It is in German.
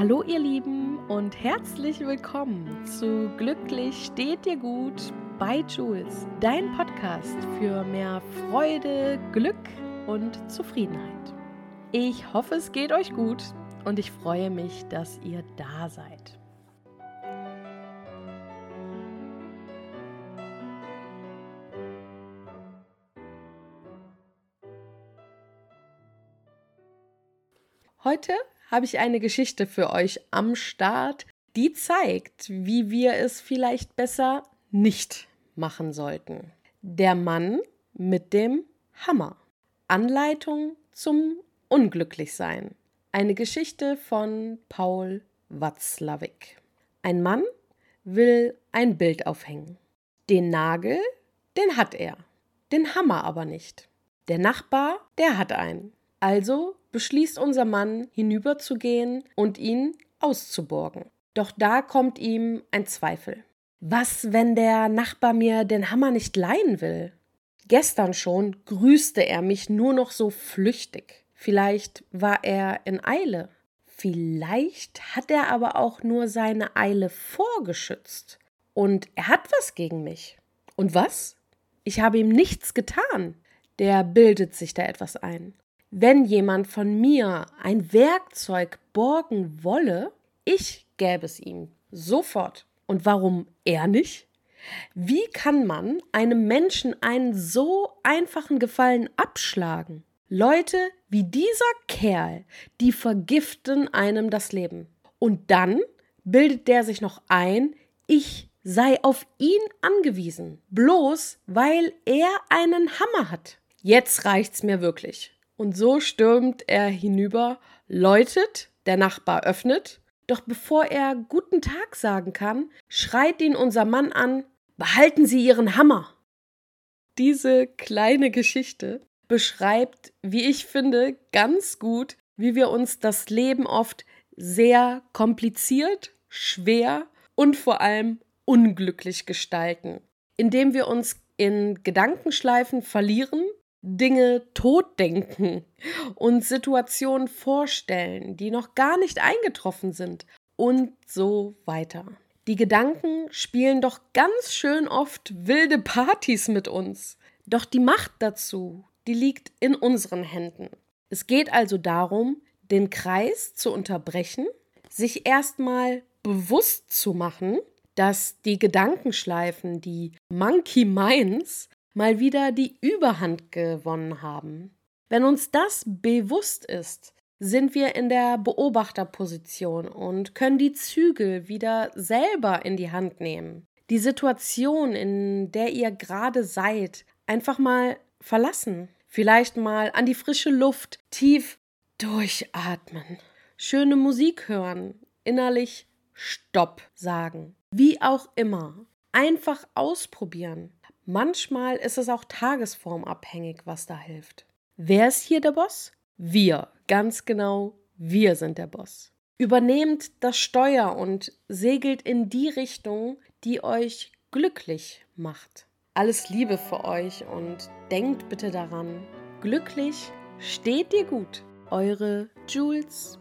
Hallo ihr Lieben und herzlich willkommen zu Glücklich steht dir gut bei Jules, dein Podcast für mehr Freude, Glück und Zufriedenheit. Ich hoffe, es geht euch gut und ich freue mich, dass ihr da seid. Heute habe ich eine Geschichte für euch am Start, die zeigt, wie wir es vielleicht besser nicht machen sollten. Der Mann mit dem Hammer. Anleitung zum Unglücklichsein. Eine Geschichte von Paul Watzlawick. Ein Mann will ein Bild aufhängen. Den Nagel, den hat er. Den Hammer aber nicht. Der Nachbar, der hat einen. Also beschließt unser Mann, hinüberzugehen und ihn auszuborgen. Doch da kommt ihm ein Zweifel. Was, wenn der Nachbar mir den Hammer nicht leihen will? Gestern schon grüßte er mich nur noch so flüchtig. Vielleicht war er in Eile. Vielleicht hat er aber auch nur seine Eile vorgeschützt. Und er hat was gegen mich. Und was? Ich habe ihm nichts getan. Der bildet sich da etwas ein. Wenn jemand von mir ein Werkzeug borgen wolle, ich gäbe es ihm sofort. Und warum er nicht? Wie kann man einem Menschen einen so einfachen Gefallen abschlagen? Leute wie dieser Kerl, die vergiften einem das Leben. Und dann bildet der sich noch ein, ich sei auf ihn angewiesen, bloß weil er einen Hammer hat. Jetzt reicht's mir wirklich. Und so stürmt er hinüber, läutet, der Nachbar öffnet, doch bevor er guten Tag sagen kann, schreit ihn unser Mann an Behalten Sie Ihren Hammer. Diese kleine Geschichte beschreibt, wie ich finde, ganz gut, wie wir uns das Leben oft sehr kompliziert, schwer und vor allem unglücklich gestalten, indem wir uns in Gedankenschleifen verlieren Dinge totdenken und Situationen vorstellen, die noch gar nicht eingetroffen sind und so weiter. Die Gedanken spielen doch ganz schön oft wilde Partys mit uns. Doch die Macht dazu, die liegt in unseren Händen. Es geht also darum, den Kreis zu unterbrechen, sich erstmal bewusst zu machen, dass die Gedankenschleifen, die Monkey Minds, mal wieder die Überhand gewonnen haben. Wenn uns das bewusst ist, sind wir in der Beobachterposition und können die Zügel wieder selber in die Hand nehmen. Die Situation, in der ihr gerade seid, einfach mal verlassen. Vielleicht mal an die frische Luft tief durchatmen. Schöne Musik hören, innerlich Stopp sagen. Wie auch immer. Einfach ausprobieren. Manchmal ist es auch tagesformabhängig, was da hilft. Wer ist hier der Boss? Wir, ganz genau, wir sind der Boss. Übernehmt das Steuer und segelt in die Richtung, die euch glücklich macht. Alles Liebe für euch und denkt bitte daran, glücklich steht dir gut. Eure Jules